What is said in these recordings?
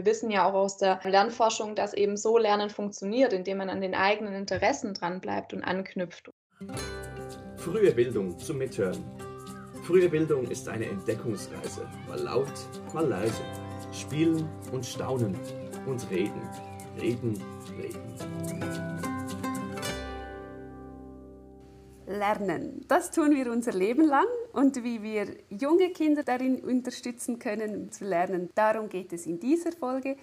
Wir wissen ja auch aus der Lernforschung, dass eben so Lernen funktioniert, indem man an den eigenen Interessen dranbleibt und anknüpft. Frühe Bildung zum Mithören. Frühe Bildung ist eine Entdeckungsreise, mal laut, mal leise. Spielen und staunen und reden, reden, reden. lernen. Das tun wir unser Leben lang und wie wir junge Kinder darin unterstützen können zu lernen, darum geht es in dieser Folge.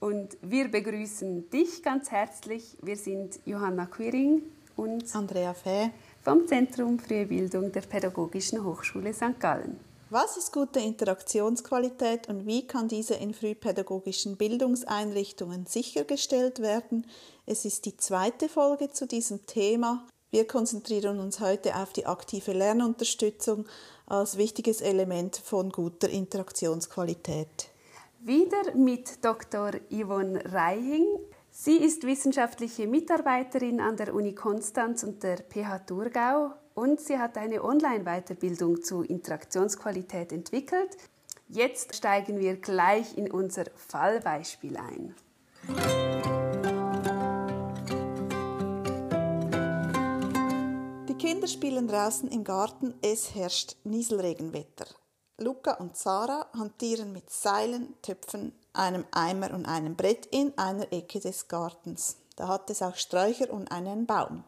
Und wir begrüßen dich ganz herzlich. Wir sind Johanna Quiring und Andrea Fäh vom Zentrum Frühe Bildung der Pädagogischen Hochschule St. Gallen. Was ist gute Interaktionsqualität und wie kann diese in frühpädagogischen Bildungseinrichtungen sichergestellt werden? Es ist die zweite Folge zu diesem Thema. Wir konzentrieren uns heute auf die aktive Lernunterstützung als wichtiges Element von guter Interaktionsqualität. Wieder mit Dr. Yvonne Reihing. Sie ist wissenschaftliche Mitarbeiterin an der Uni Konstanz und der PH Thurgau und sie hat eine Online-Weiterbildung zu Interaktionsqualität entwickelt. Jetzt steigen wir gleich in unser Fallbeispiel ein. Kinder spielen draußen im Garten, es herrscht Nieselregenwetter. Luca und Sarah hantieren mit Seilen, Töpfen, einem Eimer und einem Brett in einer Ecke des Gartens. Da hat es auch Sträucher und einen Baum.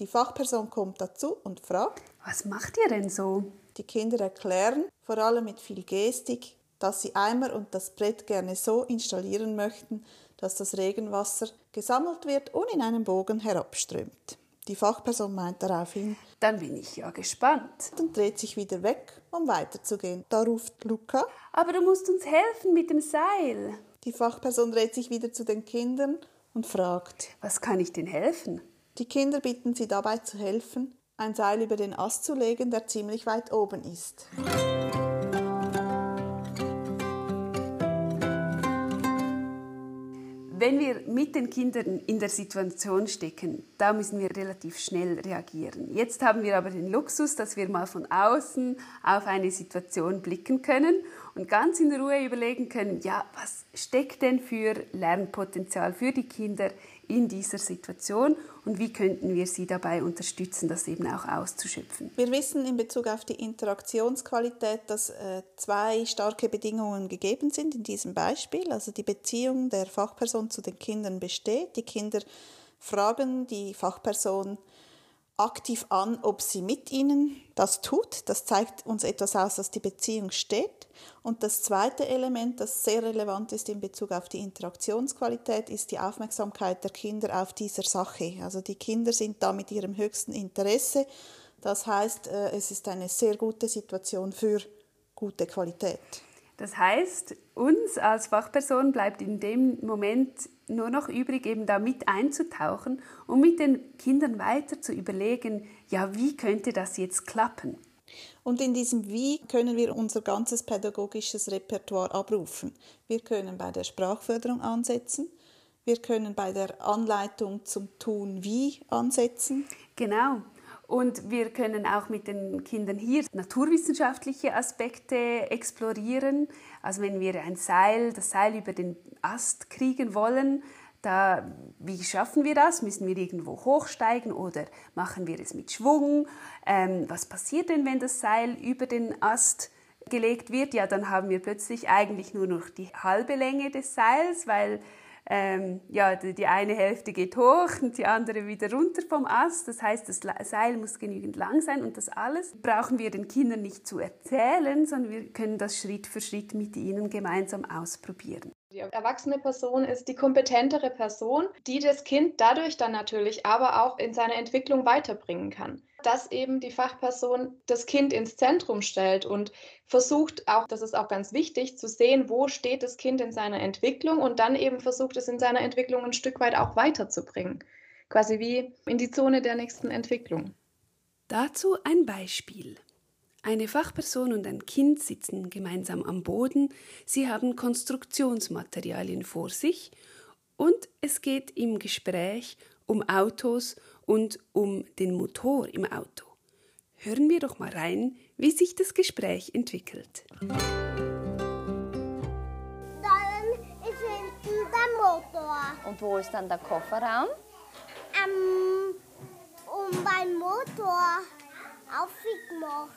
Die Fachperson kommt dazu und fragt, was macht ihr denn so? Die Kinder erklären, vor allem mit viel Gestik, dass sie Eimer und das Brett gerne so installieren möchten, dass das Regenwasser gesammelt wird und in einem Bogen herabströmt. Die Fachperson meint daraufhin, dann bin ich ja gespannt. Und dreht sich wieder weg, um weiterzugehen. Da ruft Luca, aber du musst uns helfen mit dem Seil. Die Fachperson dreht sich wieder zu den Kindern und fragt, was kann ich denn helfen? Die Kinder bitten sie dabei zu helfen, ein Seil über den Ast zu legen, der ziemlich weit oben ist. Wenn wir mit den Kindern in der Situation stecken, da müssen wir relativ schnell reagieren. Jetzt haben wir aber den Luxus, dass wir mal von außen auf eine Situation blicken können und ganz in Ruhe überlegen können, ja, was steckt denn für Lernpotenzial für die Kinder in dieser Situation und wie könnten wir sie dabei unterstützen, das eben auch auszuschöpfen. Wir wissen in Bezug auf die Interaktionsqualität, dass äh, zwei starke Bedingungen gegeben sind in diesem Beispiel. Also die Beziehung der Fachperson zu den Kindern besteht. Die Kinder fragen die Fachperson, aktiv an, ob sie mit ihnen das tut. Das zeigt uns etwas aus, dass die Beziehung steht. Und das zweite Element, das sehr relevant ist in Bezug auf die Interaktionsqualität, ist die Aufmerksamkeit der Kinder auf dieser Sache. Also die Kinder sind da mit ihrem höchsten Interesse. Das heißt, äh, es ist eine sehr gute Situation für gute Qualität. Das heißt, uns als Fachperson bleibt in dem Moment nur noch übrig, eben da mit einzutauchen und mit den Kindern weiter zu überlegen, ja, wie könnte das jetzt klappen? Und in diesem Wie können wir unser ganzes pädagogisches Repertoire abrufen. Wir können bei der Sprachförderung ansetzen, wir können bei der Anleitung zum Tun wie ansetzen. Genau. Und wir können auch mit den Kindern hier naturwissenschaftliche Aspekte explorieren. Also wenn wir ein Seil, das Seil über den Ast kriegen wollen, da, wie schaffen wir das? Müssen wir irgendwo hochsteigen oder machen wir es mit Schwung? Ähm, was passiert denn, wenn das Seil über den Ast gelegt wird? Ja, dann haben wir plötzlich eigentlich nur noch die halbe Länge des Seils, weil ähm, ja, die, eine Hälfte geht hoch und die andere wieder runter vom Ast. Das heißt, das Seil muss genügend lang sein und das alles brauchen wir den Kindern nicht zu erzählen, sondern wir können das Schritt für Schritt mit ihnen gemeinsam ausprobieren. Die erwachsene Person ist die kompetentere Person, die das Kind dadurch dann natürlich aber auch in seiner Entwicklung weiterbringen kann. Dass eben die Fachperson das Kind ins Zentrum stellt und versucht auch, das ist auch ganz wichtig, zu sehen, wo steht das Kind in seiner Entwicklung und dann eben versucht es in seiner Entwicklung ein Stück weit auch weiterzubringen. Quasi wie in die Zone der nächsten Entwicklung. Dazu ein Beispiel. Eine Fachperson und ein Kind sitzen gemeinsam am Boden, sie haben Konstruktionsmaterialien vor sich und es geht im Gespräch um Autos und um den Motor im Auto. Hören wir doch mal rein, wie sich das Gespräch entwickelt. Dann ist Und wo ist dann der Kofferraum? Ähm, um beim Motor aufgemacht.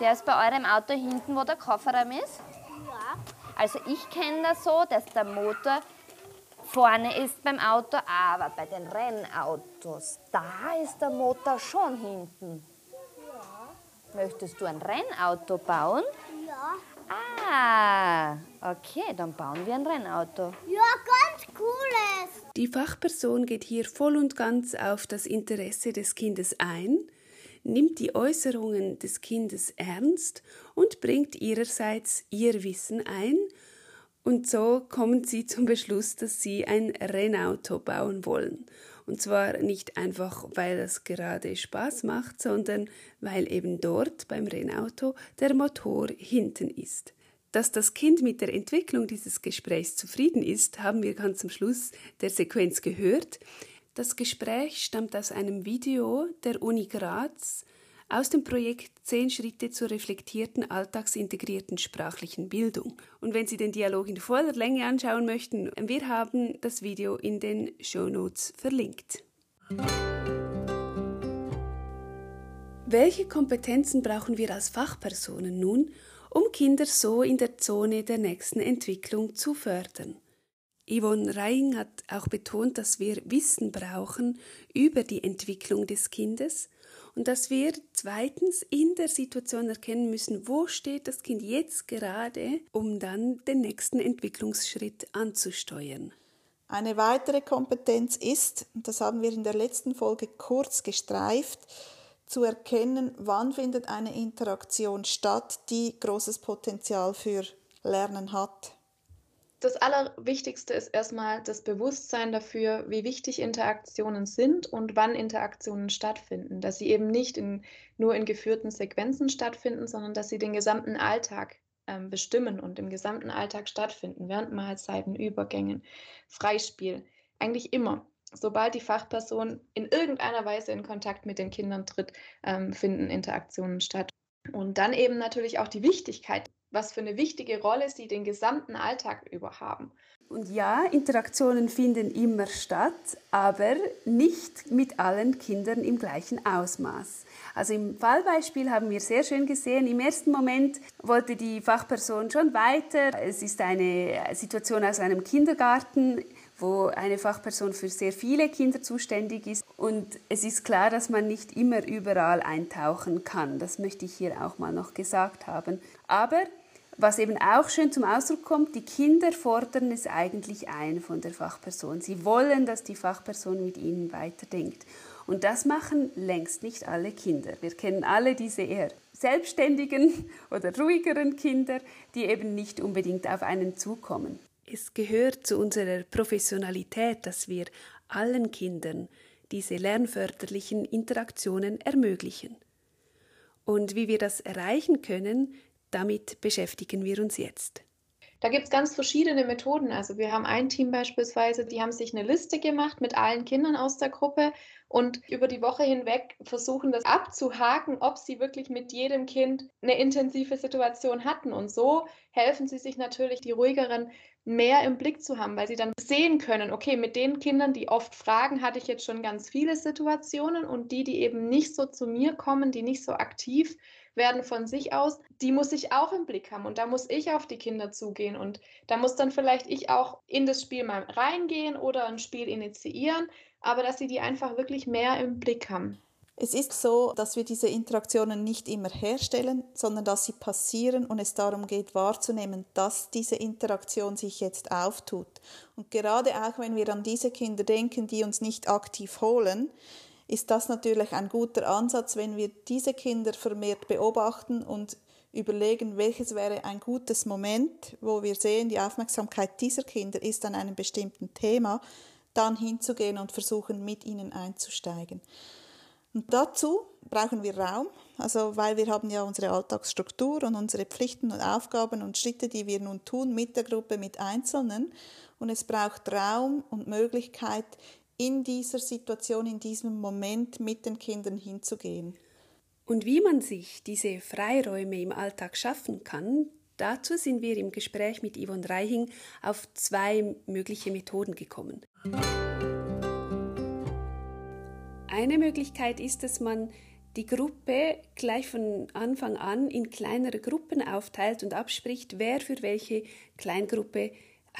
Der ist bei eurem Auto hinten, wo der Kofferraum ist? Ja. Also ich kenne das so, dass der Motor vorne ist beim Auto, aber bei den Rennautos, da ist der Motor schon hinten. Ja. Möchtest du ein Rennauto bauen? Ja. Ah, okay, dann bauen wir ein Rennauto. Ja, ganz cooles. Die Fachperson geht hier voll und ganz auf das Interesse des Kindes ein, nimmt die Äußerungen des Kindes ernst und bringt ihrerseits ihr Wissen ein, und so kommen sie zum Beschluss, dass sie ein Rennauto bauen wollen. Und zwar nicht einfach, weil es gerade Spaß macht, sondern weil eben dort beim Rennauto der Motor hinten ist. Dass das Kind mit der Entwicklung dieses Gesprächs zufrieden ist, haben wir ganz am Schluss der Sequenz gehört. Das Gespräch stammt aus einem Video der Uni Graz aus dem Projekt 10 Schritte zur reflektierten, alltagsintegrierten sprachlichen Bildung. Und wenn Sie den Dialog in voller Länge anschauen möchten, wir haben das Video in den Show Notes verlinkt. Welche Kompetenzen brauchen wir als Fachpersonen nun, um Kinder so in der Zone der nächsten Entwicklung zu fördern? Yvonne Reing hat auch betont, dass wir Wissen brauchen über die Entwicklung des Kindes und dass wir zweitens in der Situation erkennen müssen, wo steht das Kind jetzt gerade, um dann den nächsten Entwicklungsschritt anzusteuern. Eine weitere Kompetenz ist, das haben wir in der letzten Folge kurz gestreift, zu erkennen, wann findet eine Interaktion statt, die großes Potenzial für Lernen hat das Allerwichtigste ist erstmal das Bewusstsein dafür, wie wichtig Interaktionen sind und wann Interaktionen stattfinden. Dass sie eben nicht in, nur in geführten Sequenzen stattfinden, sondern dass sie den gesamten Alltag ähm, bestimmen und im gesamten Alltag stattfinden, während Mahlzeiten, Übergängen, Freispiel. Eigentlich immer. Sobald die Fachperson in irgendeiner Weise in Kontakt mit den Kindern tritt, ähm, finden Interaktionen statt. Und dann eben natürlich auch die Wichtigkeit was für eine wichtige Rolle sie den gesamten Alltag über haben. Und ja, Interaktionen finden immer statt, aber nicht mit allen Kindern im gleichen Ausmaß. Also im Fallbeispiel haben wir sehr schön gesehen, im ersten Moment wollte die Fachperson schon weiter. Es ist eine Situation aus einem Kindergarten, wo eine Fachperson für sehr viele Kinder zuständig ist. Und es ist klar, dass man nicht immer überall eintauchen kann. Das möchte ich hier auch mal noch gesagt haben. Aber was eben auch schön zum Ausdruck kommt, die Kinder fordern es eigentlich ein von der Fachperson. Sie wollen, dass die Fachperson mit ihnen weiterdenkt. Und das machen längst nicht alle Kinder. Wir kennen alle diese eher selbstständigen oder ruhigeren Kinder, die eben nicht unbedingt auf einen zukommen. Es gehört zu unserer Professionalität, dass wir allen Kindern diese lernförderlichen Interaktionen ermöglichen. Und wie wir das erreichen können, damit beschäftigen wir uns jetzt. Da gibt es ganz verschiedene Methoden. Also wir haben ein Team beispielsweise, die haben sich eine Liste gemacht mit allen Kindern aus der Gruppe und über die Woche hinweg versuchen das abzuhaken, ob sie wirklich mit jedem Kind eine intensive Situation hatten. Und so helfen sie sich natürlich, die ruhigeren mehr im Blick zu haben, weil sie dann sehen können, okay, mit den Kindern, die oft fragen, hatte ich jetzt schon ganz viele Situationen und die, die eben nicht so zu mir kommen, die nicht so aktiv werden von sich aus, die muss ich auch im Blick haben und da muss ich auf die Kinder zugehen und da muss dann vielleicht ich auch in das Spiel mal reingehen oder ein Spiel initiieren, aber dass sie die einfach wirklich mehr im Blick haben. Es ist so, dass wir diese Interaktionen nicht immer herstellen, sondern dass sie passieren und es darum geht wahrzunehmen, dass diese Interaktion sich jetzt auftut. Und gerade auch wenn wir an diese Kinder denken, die uns nicht aktiv holen, ist das natürlich ein guter Ansatz, wenn wir diese Kinder vermehrt beobachten und überlegen, welches wäre ein gutes Moment, wo wir sehen, die Aufmerksamkeit dieser Kinder ist an einem bestimmten Thema, dann hinzugehen und versuchen, mit ihnen einzusteigen. Und dazu brauchen wir Raum, also weil wir haben ja unsere Alltagsstruktur und unsere Pflichten und Aufgaben und Schritte, die wir nun tun mit der Gruppe, mit Einzelnen. Und es braucht Raum und Möglichkeit, in dieser Situation, in diesem Moment mit den Kindern hinzugehen. Und wie man sich diese Freiräume im Alltag schaffen kann, Dazu sind wir im Gespräch mit Yvonne Reihing auf zwei mögliche Methoden gekommen. Eine Möglichkeit ist, dass man die Gruppe gleich von Anfang an in kleinere Gruppen aufteilt und abspricht, wer für welche Kleingruppe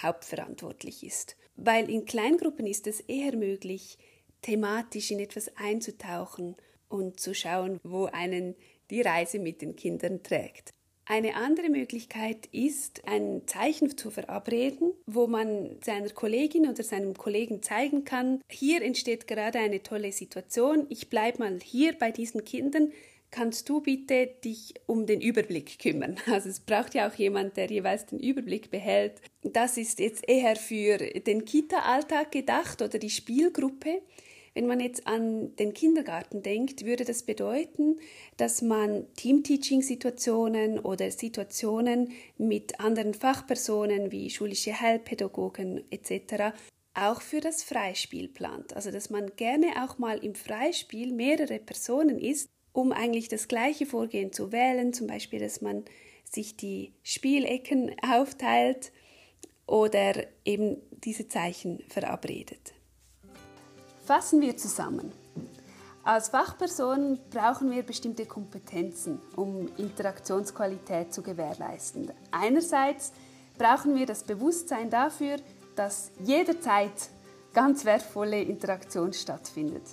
hauptverantwortlich ist. Weil in Kleingruppen ist es eher möglich, thematisch in etwas einzutauchen und zu schauen, wo einen die Reise mit den Kindern trägt. Eine andere Möglichkeit ist, ein Zeichen zu verabreden, wo man seiner Kollegin oder seinem Kollegen zeigen kann, hier entsteht gerade eine tolle Situation, ich bleibe mal hier bei diesen Kindern, kannst du bitte dich um den Überblick kümmern? Also es braucht ja auch jemand, der jeweils den Überblick behält. Das ist jetzt eher für den Kita-Alltag gedacht oder die Spielgruppe. Wenn man jetzt an den Kindergarten denkt, würde das bedeuten, dass man Team-Teaching-Situationen oder Situationen mit anderen Fachpersonen wie schulische Heilpädagogen etc. auch für das Freispiel plant. Also dass man gerne auch mal im Freispiel mehrere Personen ist, um eigentlich das gleiche Vorgehen zu wählen, zum Beispiel, dass man sich die Spielecken aufteilt oder eben diese Zeichen verabredet. Fassen wir zusammen. Als Fachperson brauchen wir bestimmte Kompetenzen, um Interaktionsqualität zu gewährleisten. Einerseits brauchen wir das Bewusstsein dafür, dass jederzeit ganz wertvolle Interaktion stattfindet.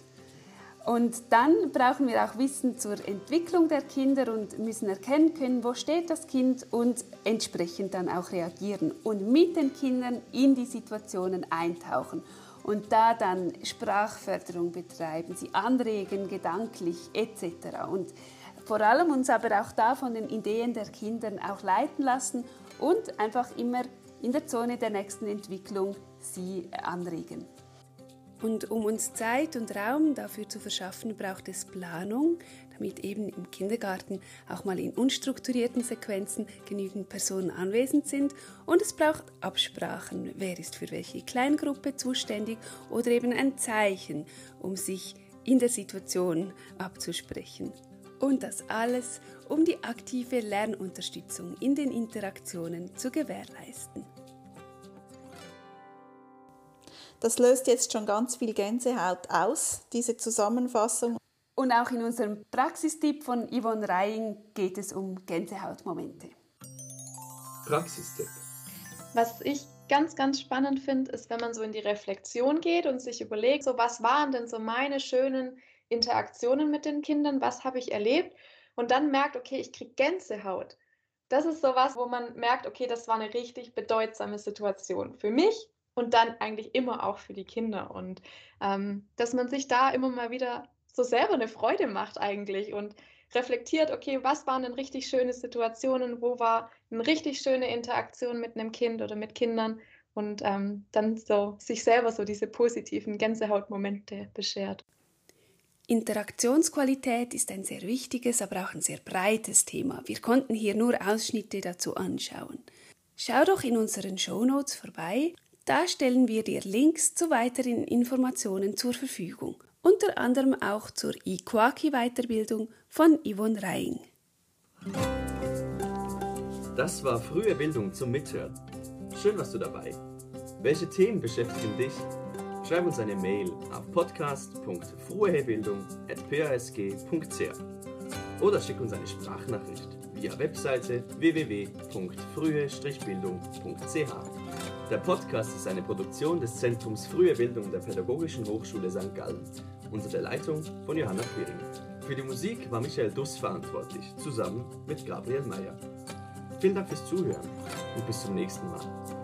Und dann brauchen wir auch Wissen zur Entwicklung der Kinder und müssen erkennen können, wo steht das Kind und entsprechend dann auch reagieren und mit den Kindern in die Situationen eintauchen und da dann Sprachförderung betreiben, sie anregen, gedanklich etc. Und vor allem uns aber auch da von den Ideen der Kinder auch leiten lassen und einfach immer in der Zone der nächsten Entwicklung sie anregen. Und um uns Zeit und Raum dafür zu verschaffen, braucht es Planung, damit eben im Kindergarten auch mal in unstrukturierten Sequenzen genügend Personen anwesend sind. Und es braucht Absprachen, wer ist für welche Kleingruppe zuständig oder eben ein Zeichen, um sich in der Situation abzusprechen. Und das alles, um die aktive Lernunterstützung in den Interaktionen zu gewährleisten. Das löst jetzt schon ganz viel Gänsehaut aus, diese Zusammenfassung. Und auch in unserem Praxistipp von Yvonne Reing geht es um Gänsehautmomente. Praxistipp. Was ich ganz, ganz spannend finde, ist, wenn man so in die Reflexion geht und sich überlegt, so was waren denn so meine schönen Interaktionen mit den Kindern, was habe ich erlebt und dann merkt, okay, ich kriege Gänsehaut. Das ist so was, wo man merkt, okay, das war eine richtig bedeutsame Situation für mich und dann eigentlich immer auch für die Kinder. Und ähm, dass man sich da immer mal wieder so selber eine Freude macht eigentlich und reflektiert, okay, was waren denn richtig schöne Situationen, wo war eine richtig schöne Interaktion mit einem Kind oder mit Kindern und ähm, dann so sich selber so diese positiven Gänsehautmomente beschert. Interaktionsqualität ist ein sehr wichtiges, aber auch ein sehr breites Thema. Wir konnten hier nur Ausschnitte dazu anschauen. Schau doch in unseren Shownotes vorbei da stellen wir dir Links zu weiteren Informationen zur Verfügung, unter anderem auch zur IQAKI-Weiterbildung von Yvonne Reing. Das war frühe Bildung zum Mithören. Schön warst du dabei. Welche Themen beschäftigen dich? Schreib uns eine Mail auf podcast.fruehebildung.pasg.ch oder schick uns eine Sprachnachricht via Webseite www.frühe-bildung.ch. Der Podcast ist eine Produktion des Zentrums Frühe Bildung der Pädagogischen Hochschule St. Gallen unter der Leitung von Johanna Quiring. Für die Musik war Michael Duss verantwortlich, zusammen mit Gabriel Meyer. Vielen Dank fürs Zuhören und bis zum nächsten Mal.